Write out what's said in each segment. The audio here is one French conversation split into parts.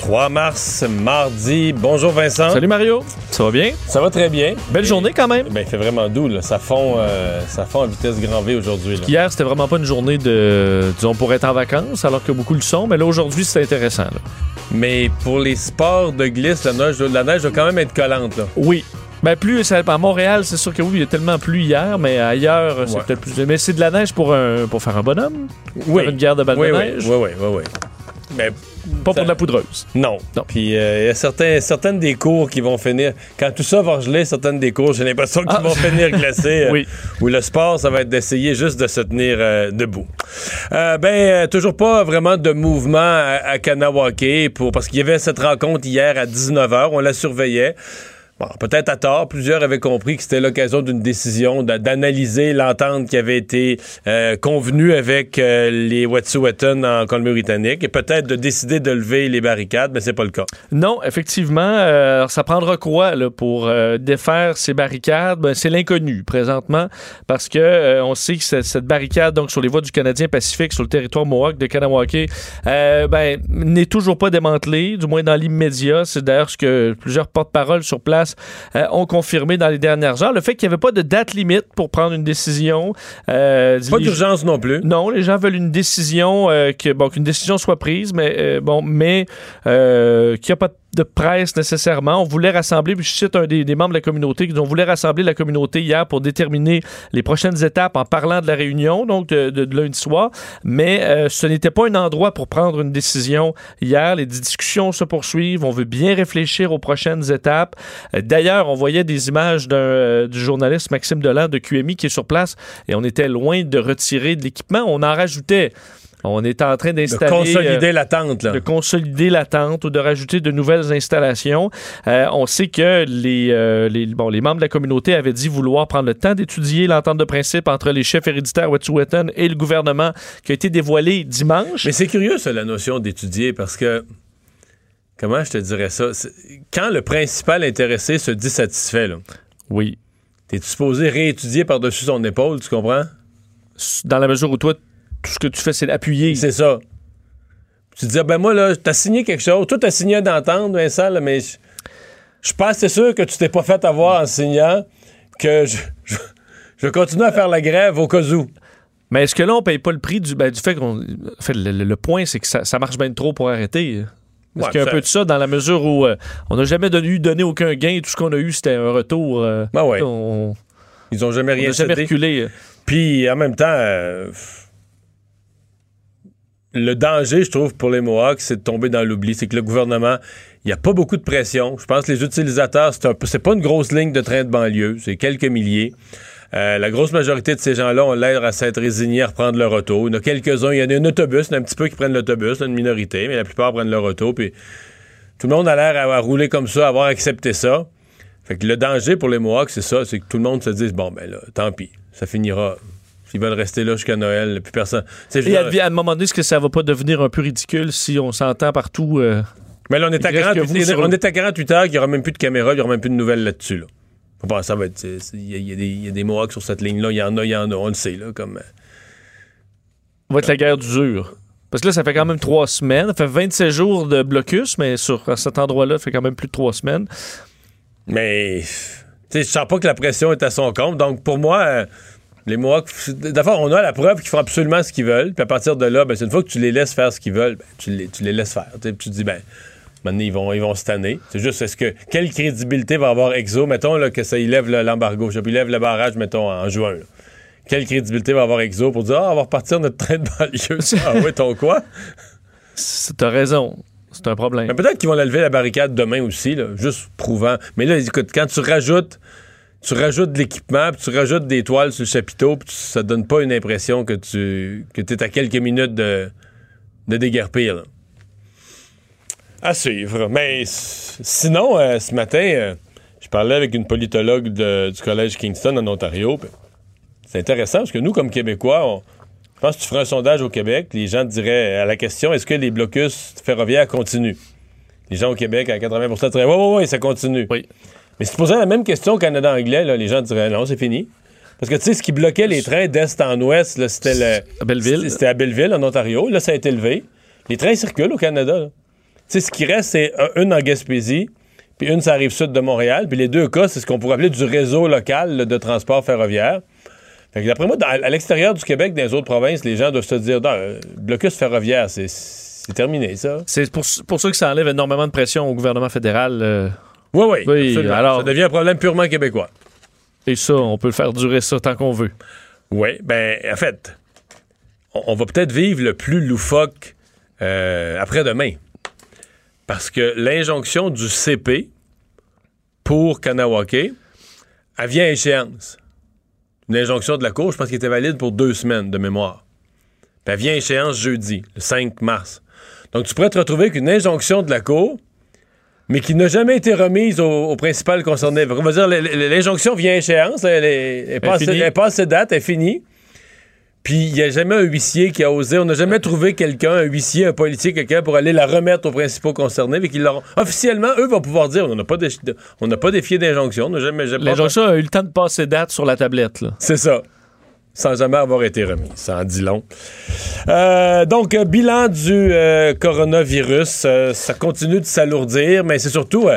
3 mars, mardi. Bonjour Vincent. Salut Mario, ça va bien? Ça va très bien. Belle journée quand même. Ben, il fait vraiment doux, là. Ça fond, euh, ça fond à vitesse grand V aujourd'hui. là. Hier, c'était vraiment pas une journée de, disons, pour être en vacances, alors que beaucoup le sont, mais là, aujourd'hui, c'est intéressant. là. Mais pour les sports de glisse, la neige, la neige va quand même être collante. Là. Oui. Ben plus, ça- à Montréal, c'est sûr que oui, il y a tellement plu hier, mais ailleurs, c'est Ouais. peut-être plus. Mais c'est de la neige pour, un, pour faire un bonhomme? Faire une guerre de balles oui, de oui, neige? Oui, oui, oui, oui. Mais Pas pour de la poudreuse. Non. Non. Puis euh, il y a certains, certaines des cours qui vont finir. Quand tout ça va geler, certaines des cours, j'ai l'impression qu'ils Ah. vont finir glacés. euh, Oui. Où le sport, ça va être d'essayer juste de se tenir euh, debout. Euh, ben, euh, toujours pas vraiment de mouvement à, à Kanawake pour, parce qu'il y avait cette rencontre hier à 19h. On la surveillait. Peut-être à tort, plusieurs avaient compris que c'était l'occasion d'une décision d'a- d'analyser l'entente qui avait été euh, convenue avec euh, les Wet'suwet'en en Colombie-Britannique et peut-être de décider de lever les barricades, mais c'est pas le cas. Non, effectivement, euh, ça prendra quoi pour défaire ces barricades? Ben, c'est l'inconnu présentement parce que on sait que cette, barricade donc sur les voies du Canadien Pacifique sur le territoire Mohawk de Kanawake ben, n'est toujours pas démantelée, du moins dans l'immédiat. C'est d'ailleurs ce que plusieurs porte-paroles sur place euh, ont confirmé dans les dernières heures. Le fait qu'il n'y avait pas de date limite pour prendre une décision. euh, Pas d'urgence non plus. non, les gens veulent une décision, euh, que, bon, qu'une décision soit prise, mais bon, mais qu'il n'y a pas de presse nécessairement. On voulait rassembler, je cite un des, membres de la communauté, qui on voulait rassembler la communauté hier pour déterminer les prochaines étapes en parlant de la réunion, donc de, de- de lundi soir, mais euh, ce n'était pas un endroit pour prendre une décision hier. Les discussions se poursuivent, on veut bien réfléchir aux prochaines étapes. Euh, D'ailleurs, on voyait des images euh, du journaliste Maxime Delan de QMI qui est sur place et on était loin de retirer de l'équipement. On en rajoutait. On était en train De d'installer... consolider euh, l'attente, là. de consolider l'attente ou de rajouter de nouvelles installations. Euh, on sait que les, euh, les, bon, les membres de la communauté avaient dit vouloir prendre le temps d'étudier l'entente de principe entre les chefs héréditaires Wet'suwet'en et le gouvernement qui a été dévoilée dimanche. Mais c'est curieux, ça, la notion d'étudier, parce que. Comment je te dirais ça? Quand le principal intéressé se dit satisfait, là, Oui. t'es-tu supposé réétudier par-dessus son épaule, tu comprends? Dans la mesure où toi, tout ce que tu fais, c'est d'appuyer. C'est ça. Tu te dis, ah, ben moi, là, t'as signé quelque chose. Toi, t'as signé d'entendre, Vincent, là, mais je je suis pas assez sûr que tu t'es pas fait avoir en signant que je, je, je continue à faire la grève au cas où. Mais est-ce que là, on paye pas le prix du, ben, du fait qu'on. En fait, le, le- le point, c'est que ça, ça marche bien trop pour arrêter. Est-ce Ouais, qu'il y a un peu de ça dans la mesure où euh, on n'a jamais donné, donné aucun gain, tout ce qu'on a eu, c'était un retour. euh, Ben ouais. On Ils ont jamais on rien n'a jamais reculé. Puis en même temps, euh, le danger, je trouve, pour les Mohawks, c'est de tomber dans l'oubli. C'est que le gouvernement, il n'y a pas beaucoup de pression. Je pense que les utilisateurs, c'est pas une grosse ligne de train de banlieue, c'est quelques milliers. Euh, la grosse majorité de ces gens-là ont l'air à s'être résignés à reprendre leur auto. Il y en a quelques-uns, il y en a un autobus, il y en a un petit peu qui prennent l'autobus, là, une minorité, mais la plupart prennent leur auto. Puis tout le monde a l'air à, à rouler comme ça, à avoir accepté ça. Fait que le danger pour les Mohawks, c'est ça, c'est que tout le monde se dise bon ben là, tant pis, ça finira. S'ils veulent rester là jusqu'à Noël, plus personne. Et à, un moment donné, est-ce que ça va pas devenir un peu ridicule si on s'entend partout? euh, mais là, on est, à il reste que 48, vous sur- on est à 48 heures, qu'il n'y aura même plus de caméra, il n'y aura même plus de nouvelles là-dessus. Là. Bon, ça va être. Il y, il il y a des Mohawks sur cette ligne-là, il y en a, il y en a, on le sait, là, comme. euh, va être la guerre d'usure? Parce que là, ça fait quand même trois semaines. Ça fait 27 jours de blocus, mais sur à cet endroit-là, ça fait quand même plus de trois semaines. Mais, tu sais, je sens pas que la pression est à son compte. Donc, pour moi, euh, les Mohawks, d'abord, on a la preuve qu'ils font absolument ce qu'ils veulent. Puis à partir de là, ben, c'est une fois que tu les laisses faire ce qu'ils veulent, ben, tu, les, tu les laisses faire. Tu sais, puis tu te dis, ben, Maintenant, ils vont, ils vont se tanner. C'est juste, est-ce que, quelle crédibilité va avoir EXO? Mettons là, que ça il lève le- l'embargo, je il lève le barrage, mettons, en juin. là. Quelle crédibilité va avoir EXO pour dire, ah, on va repartir notre train de banlieue? ah ouais, ton quoi? C'est- T'as raison. C'est un problème. Mais peut-être qu'ils vont lever la barricade demain aussi, là, juste prouvant. Mais là, écoute, quand tu rajoutes, tu rajoutes de l'équipement, puis tu rajoutes des toiles sur le chapiteau, puis tu- ça donne pas une impression que tu que es à quelques minutes de, de déguerpir. là. À suivre. Mais sinon, euh, ce matin, euh, je parlais avec une politologue de- du Collège Kingston en Ontario. C'est intéressant parce que nous, comme Québécois, on, je pense que tu ferais un sondage au Québec, les gens te diraient à la question est-ce que les blocus ferroviaires continuent? Les gens au Québec, à 80% diraient oui, oui, oui, ça continue. Oui. Mais si tu posais la même question au Canada anglais, là, les gens diraient non, c'est fini. Parce que tu sais, ce qui bloquait les trains d'est en ouest, c'était. À Belleville. C'était à Belleville, en Ontario. Là, ça a été levé. Les trains circulent au Canada. Tu sais, ce qui reste, c'est un- une en Gaspésie, puis une, ça arrive sud de Montréal. Puis les deux cas, c'est ce qu'on pourrait appeler du réseau local là, de transport ferroviaire. Fait que d'après moi, dans- à l'extérieur du Québec, dans les autres provinces, les gens doivent se dire, non, euh, blocus ferroviaire, c'est c'est terminé, ça. C'est pour, pour ça que ça enlève énormément de pression au gouvernement fédéral. euh, Oui, oui. Alors- Ça devient un problème purement québécois. et ça, on peut le faire durer ça tant qu'on veut. Oui, ben, en fait, on, on va peut-être vivre le plus loufoque euh, après-demain. Parce que l'injonction du CP pour Kanawake, elle vient à échéance. Une injonction de la Cour, je pense qu'elle était valide pour deux semaines de mémoire. Puis elle vient à échéance jeudi, le 5 mars. Donc, tu pourrais te retrouver avec une injonction de la Cour, mais qui n'a jamais été remise au, au principal concerné. Qu'on va dire, l'injonction vient à échéance, elle est, elle est passée- finie. elle est passée date, elle est finie. Puis il n'y a jamais un huissier qui a osé. On n'a jamais trouvé quelqu'un, un huissier, un policier, quelqu'un pour aller la remettre aux principaux concernés. Fait qu'ils Officiellement, eux vont pouvoir dire on n'a pas, on pas défié d'injonction. On L'injonction a eu le temps de passer date sur la tablette. C'est ça. Sans jamais avoir été remis. Ça en dit long. Euh, donc, euh, bilan du euh, coronavirus. ça continue de s'alourdir, mais c'est surtout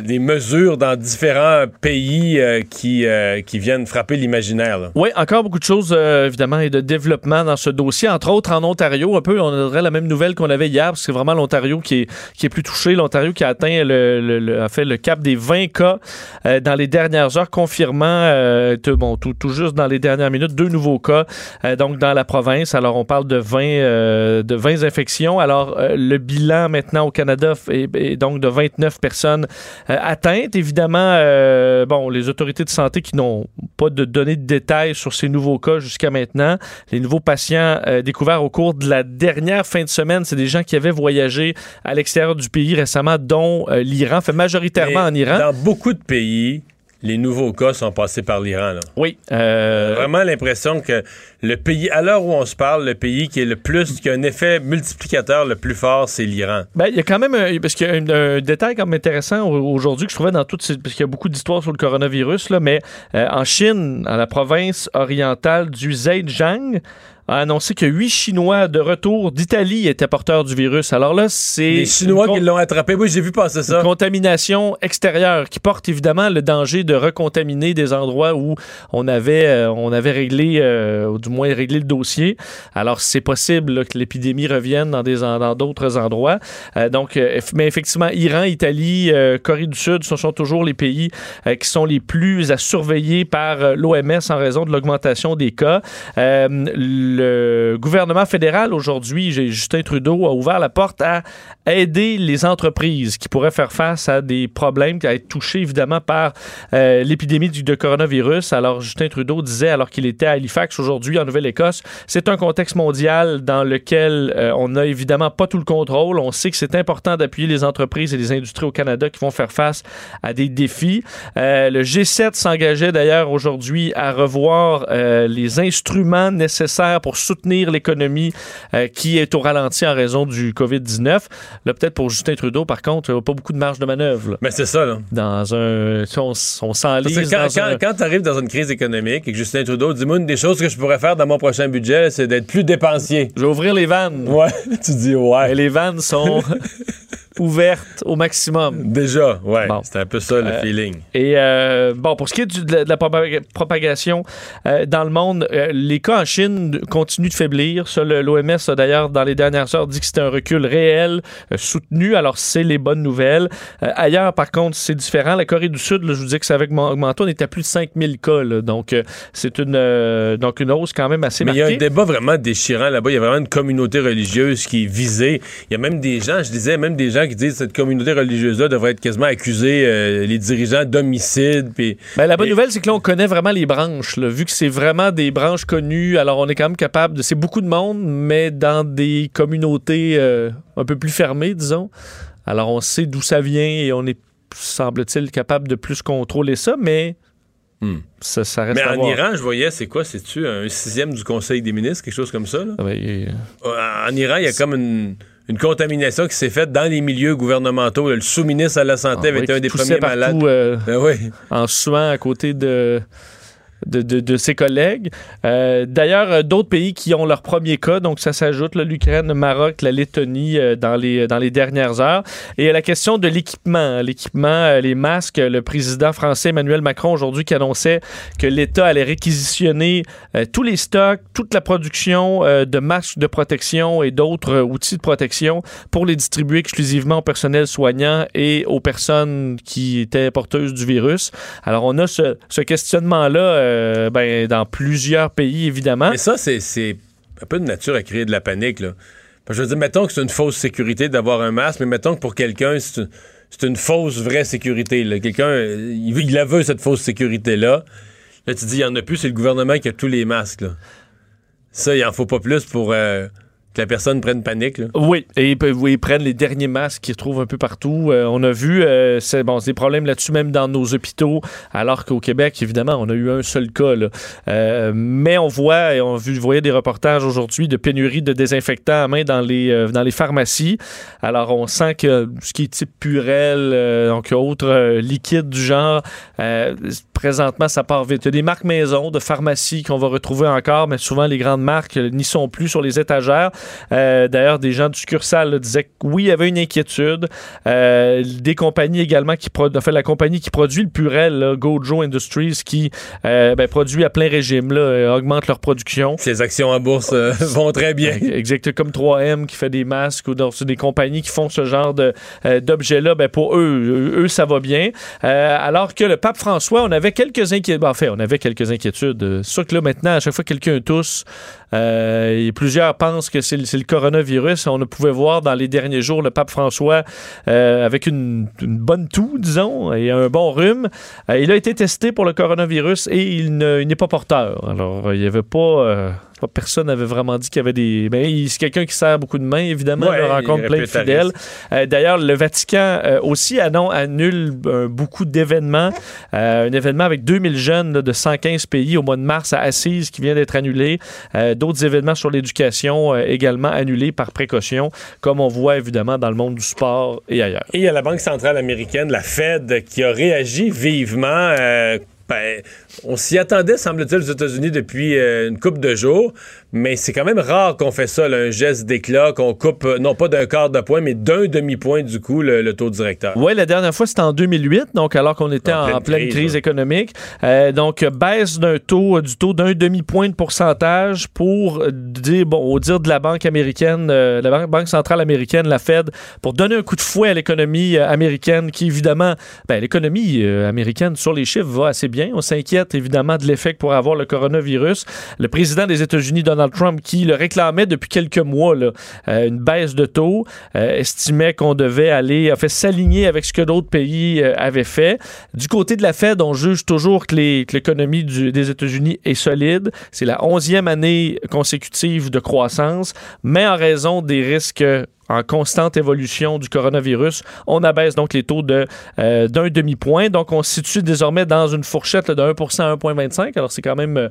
des mesures dans différents pays euh, qui, euh, qui viennent frapper l'imaginaire. Oui, encore beaucoup de choses, euh, évidemment, et de développement dans ce dossier. Entre autres, en Ontario, un peu, on aurait la même nouvelle qu'on avait hier, parce que c'est vraiment l'Ontario qui est, qui est plus touché. L'Ontario qui a atteint le, le- le- a fait le cap des 20 cas euh, dans les dernières heures, confirmant, euh, tout- bon, tout, tout juste dans les dernières minutes, deux nouveaux cas, euh, donc dans la province. Alors, on parle de 20, euh, de 20 infections. Alors, le bilan maintenant au Canada est, est donc de 29 personnes euh, atteintes. Évidemment, euh, bon, les autorités de santé qui n'ont pas de données de détails sur ces nouveaux cas jusqu'à maintenant. Les nouveaux patients euh, découverts au cours de la dernière fin de semaine, c'est des gens qui avaient voyagé à l'extérieur du pays récemment, dont l'Iran, fait majoritairement Mais en Iran. Dans beaucoup de pays, les nouveaux cas sont passés par l'Iran. Oui. euh, Vraiment l'impression que le pays, à l'heure où on se parle, le pays qui est le plus, qui a un effet multiplicateur le plus fort, c'est l'Iran. Ben, il y a quand même un, parce qu'il y a un, un détail intéressant au- aujourd'hui que je trouvais dans toutes ces, parce qu'il y a beaucoup d'histoires sur le coronavirus là, mais euh, en Chine, dans la province orientale du Zhejiang, a annoncé que huit Chinois de retour d'Italie étaient porteurs du virus. Alors là, c'est Les Chinois qui l'ont attrapé, oui, j'ai vu passer ça. contamination extérieure qui porte évidemment le danger de recontaminer des endroits où on avait, euh, on avait réglé, euh, ou du moins réglé le dossier. Alors, c'est possible là, que l'épidémie revienne dans des dans d'autres endroits. Euh, donc, euh, mais effectivement, Iran, Italie, euh, Corée du Sud, ce sont toujours les pays qui sont les plus à surveiller par l'OMS en raison de l'augmentation des cas. Euh, le gouvernement fédéral aujourd'hui, Justin Trudeau a ouvert la porte à aider les entreprises qui pourraient faire face à des problèmes, à être touchés évidemment par euh, l'épidémie de coronavirus. Alors Justin Trudeau disait, alors qu'il était à Halifax aujourd'hui en Nouvelle-Écosse, c'est un contexte mondial dans lequel euh, on n'a évidemment pas tout le contrôle. On sait que c'est important d'appuyer les entreprises et les industries au Canada qui vont faire face à des défis. Euh, le G7 s'engageait d'ailleurs aujourd'hui à revoir les instruments nécessaires pour soutenir l'économie euh, qui est au ralenti en raison du COVID-19. Là, peut-être pour Justin Trudeau, par contre, il n'y a pas beaucoup de marge de manœuvre. là. Mais c'est ça, là. Dans un. on, s'enlise. quand, un- quand, tu arrives dans une crise économique et que Justin Trudeau dit Moi, une des choses que je pourrais faire dans mon prochain budget, c'est d'être plus dépensier. Je vais ouvrir les vannes. Ouais, tu dis Et ouais. les vannes sont. ouverte au maximum. Déjà, ouais. Bon. C'est un peu ça le Euh, feeling. Et euh, bon, pour ce qui est du- de, la, de la propaga- propagation euh, dans le monde, les cas en Chine continuent de faiblir. L'OMS a d'ailleurs, dans les dernières heures, dit que c'était un recul réel, soutenu. Alors, c'est les bonnes nouvelles. Ailleurs, par contre, c'est différent. La Corée du Sud, là, je vous dis que ça avait augmenté. On était à plus de 5000 cas. là. donc, c'est une, donc une hausse quand même assez Mais il y a un débat vraiment déchirant là-bas. Il y a vraiment une communauté religieuse qui est visée. Il y a même des gens, je disais, même des gens qui disent que cette communauté religieuse-là devrait être quasiment accusée, euh, les dirigeants d'homicide. Puis Ben, la bonne Et- nouvelle, c'est que là, on connaît vraiment les branches. là. Vu que c'est vraiment des branches connues, alors on est quand même capable de. C'est beaucoup de monde, mais dans des communautés euh, un peu plus fermées, disons. Alors on sait d'où ça vient et on est, semble-t-il, capable de plus contrôler ça, mais Hmm. ça, ça reste Mais en voir. Iran, je voyais, c'est quoi? C'est-tu un sixième du Conseil des ministres, quelque chose comme ça? là? Ah ben, Euh, En Iran, il y a comme une, une contamination qui s'est faite dans les milieux gouvernementaux. Le sous-ministre à la santé ah avait été un des premiers malades. partout, euh, oui. en suant à côté de, de, ses collègues. Euh, D'ailleurs, euh, d'autres pays qui ont leur premier cas, donc ça s'ajoute, l'Ukraine, le Maroc, la Lettonie euh, dans, les, dans les dernières heures. Et la question de l'équipement, l'équipement, les masques, le président français Emmanuel Macron aujourd'hui qui annonçait que l'État allait réquisitionner tous les stocks, toute la production de masques de protection et d'autres outils de protection pour les distribuer exclusivement au personnel soignant et aux personnes qui étaient porteuses du virus. Alors, on a ce questionnement-là euh, ben, dans plusieurs pays, évidemment. Mais ça, c'est- un peu de nature à créer de la panique. Là. Je veux dire, mettons que c'est une fausse sécurité d'avoir un masque, mais mettons que pour quelqu'un, c'est une, une fausse vraie sécurité. Quelqu'un, il, il la veut, cette fausse sécurité-là. Là, tu dis, il n'y en a plus, c'est le gouvernement qui a tous les masques. Ça, il en faut pas plus pour euh, que la personne prenne panique. Oui, et ils, prennent les derniers masques qu'ils trouvent un peu partout. Euh, on a vu, euh, c'est bon, des problèmes là-dessus même dans nos hôpitaux, alors qu'au Québec, évidemment, on a eu un seul cas. Euh, mais on voit, et on vu, voyez des reportages aujourd'hui de pénurie de désinfectants à main dans les, dans les pharmacies. Alors, on sent que ce qui est type Purel, donc autre euh, liquide du genre, présentement, ça part vite. Il y a des marques maison de pharmacie qu'on va retrouver encore, mais souvent les grandes marques n'y sont plus sur les étagères. Euh, D'ailleurs, des gens du succursale là, disaient que oui, il y avait une inquiétude. Euh, des compagnies également qui produisent, enfin, la compagnie qui produit le Purel, là, Gojo Industries, qui euh, ben, produit à plein régime, là, augmente leur production. Les actions en bourse vont très bien. Exact, comme 3M qui fait des masques ou des compagnies qui font ce genre d'objets-là, ben pour eux, eux, ça va bien. Alors que le pape François, on avait quelques inquiétudes. En fait, on avait quelques inquiétudes. Euh, C'est sûr que là, maintenant, à chaque fois que quelqu'un tousse, euh, et plusieurs pensent que c'est, le- coronavirus. On ne pouvait voir dans les derniers jours le pape François euh, avec une, une bonne toux, disons, et un bon rhume. Euh, il a été testé pour le coronavirus et il, ne- il n'est pas porteur. Alors, il n'y avait pas... Personne n'avait vraiment dit qu'il y avait des. Ben, c'est quelqu'un qui sert beaucoup de mains, évidemment. Ouais, il rencontre plein de fidèles. Euh, D'ailleurs, le Vatican euh, aussi annule euh, beaucoup d'événements. Un événement avec 2000 jeunes là, de 115 pays au mois de mars à Assise qui vient d'être annulé. Euh, D'autres événements sur l'éducation euh, également annulés par précaution, comme on voit évidemment dans le monde du sport et ailleurs. Et il y a la Banque centrale américaine, la Fed, qui a réagi vivement. Ben, on s'y attendait, semble-t-il, aux États-Unis depuis euh, une coupe de jours, mais c'est quand même rare qu'on fait ça, là, un geste d'éclat, qu'on coupe euh, non pas d'un quart de point, mais d'un demi-point du coup le, le taux directeur. Oui, la dernière fois, c'était en 2008, donc alors qu'on était En en, pleine crise, crise, ouais. économique. Euh, donc, baisse d'un taux, du taux d'un demi-point de pourcentage pour dire, bon, au dire de la Banque américaine, euh, la Banque, Banque centrale américaine, la Fed, pour donner un coup de fouet à l'économie américaine qui, évidemment, ben, l'économie américaine sur les chiffres va assez bien. On s'inquiète évidemment de l'effet que pourrait avoir le coronavirus. Le président des États-Unis, Donald Trump, qui le réclamait depuis quelques mois, euh, une baisse de taux, euh, estimait qu'on devait aller, s'aligner avec ce que d'autres pays euh, avaient fait. Du côté de la Fed, on juge toujours que l'économie des États-Unis est solide. C'est la onzième année consécutive de croissance, mais en raison des risques en constante évolution du coronavirus, on abaisse donc les taux de euh, d'un demi-point. Donc, on se situe désormais dans une fourchette là, de 1% à 1,25. Alors, c'est quand même... euh,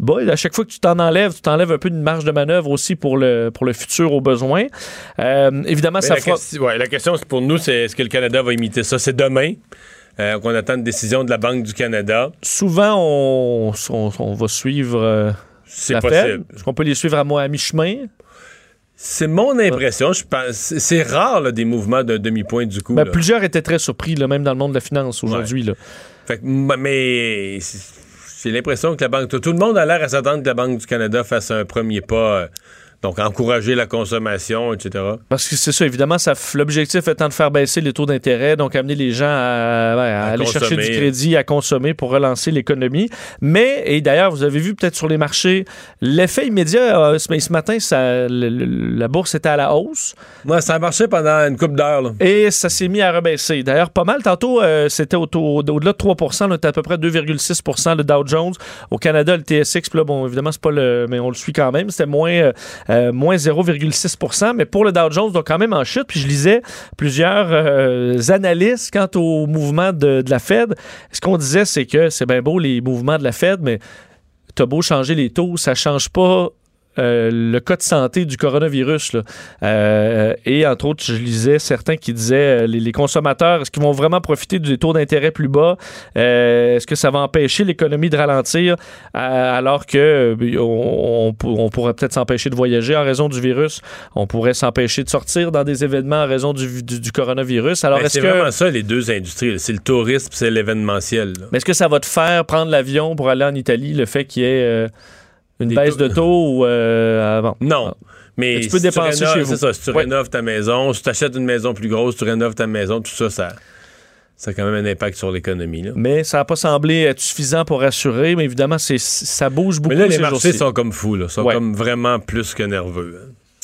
Bon, à chaque fois que tu t'en enlèves, tu t'enlèves un peu de marge de manœuvre aussi pour le, pour le futur au besoin. Euh, évidemment, Mais ça la, fera... question, ouais, la question pour nous, c'est est-ce que le Canada va imiter ça? C'est demain euh, qu'on attend une décision de la Banque du Canada. Souvent, on, on, on va suivre euh, C'est possible. Est-ce qu'on peut les suivre à, moi, à mi-chemin? C'est mon impression. Je pense, c'est rare là, des mouvements d'un demi-point du coup. Ben, plusieurs étaient très surpris, là, même dans le monde de la finance aujourd'hui. Fait que, mais j'ai l'impression que la Banque... Tout le monde a l'air à s'attendre que la Banque du Canada fasse un premier pas. euh, donc, encourager la consommation, etc. Parce que c'est ça, évidemment, ça l'objectif étant de faire baisser les taux d'intérêt, donc amener les gens à, ouais, à À aller chercher du crédit, à consommer pour relancer l'économie. Mais, et d'ailleurs, vous avez vu peut-être sur les marchés, l'effet immédiat, euh, ce, ce matin, ça, le- le- la bourse était à la hausse Moi, ça a marché pendant une couple d'heures. et ça s'est mis à rebaisser. D'ailleurs, pas mal. Tantôt, euh, c'était au-delà de 3 là, on était à peu près 2,6% le Dow Jones. Au Canada, le TSX, là, bon, évidemment, c'est pas le. Mais on le suit quand même. C'était moins, euh, euh, moins 0,6% Mais pour le Dow Jones, donc quand même en chute. Puis je lisais plusieurs euh, analystes quant au mouvement de, de la Fed. Ce qu'on disait, c'est que c'est bien beau les mouvements de la Fed, mais t'as beau changer les taux, ça change pas euh, le cas de santé du coronavirus. Là. Euh, et entre autres, je lisais certains qui disaient euh, les, les consommateurs, est-ce qu'ils vont vraiment profiter des taux d'intérêt plus bas? Euh, est-ce que ça va empêcher l'économie de ralentir alors que on, on pour- on pourrait peut-être s'empêcher de voyager en raison du virus? On pourrait s'empêcher de sortir dans des événements en raison du, du- du coronavirus? Alors, Ben, est-ce c'est que. vraiment ça, les deux industries. C'est le tourisme, c'est l'événementiel. là. Mais est-ce que ça va te faire prendre l'avion pour aller en Italie, le fait qu'il y ait une Des baisse taux- de taux ou euh, avant? Non. Mais Mais tu peux si dépenser rénoves- chez vous. Ça, si tu Ouais. rénoves ta maison, si tu achètes une maison plus grosse, tu rénoves ta maison, tout ça, ça, ça a quand même un impact sur l'économie. Mais ça n'a pas semblé être suffisant pour rassurer, mais évidemment, c'est, ça bouge beaucoup Mais là, les ces marchés sont comme fous, là. sont Ouais. comme vraiment plus que nerveux. hein.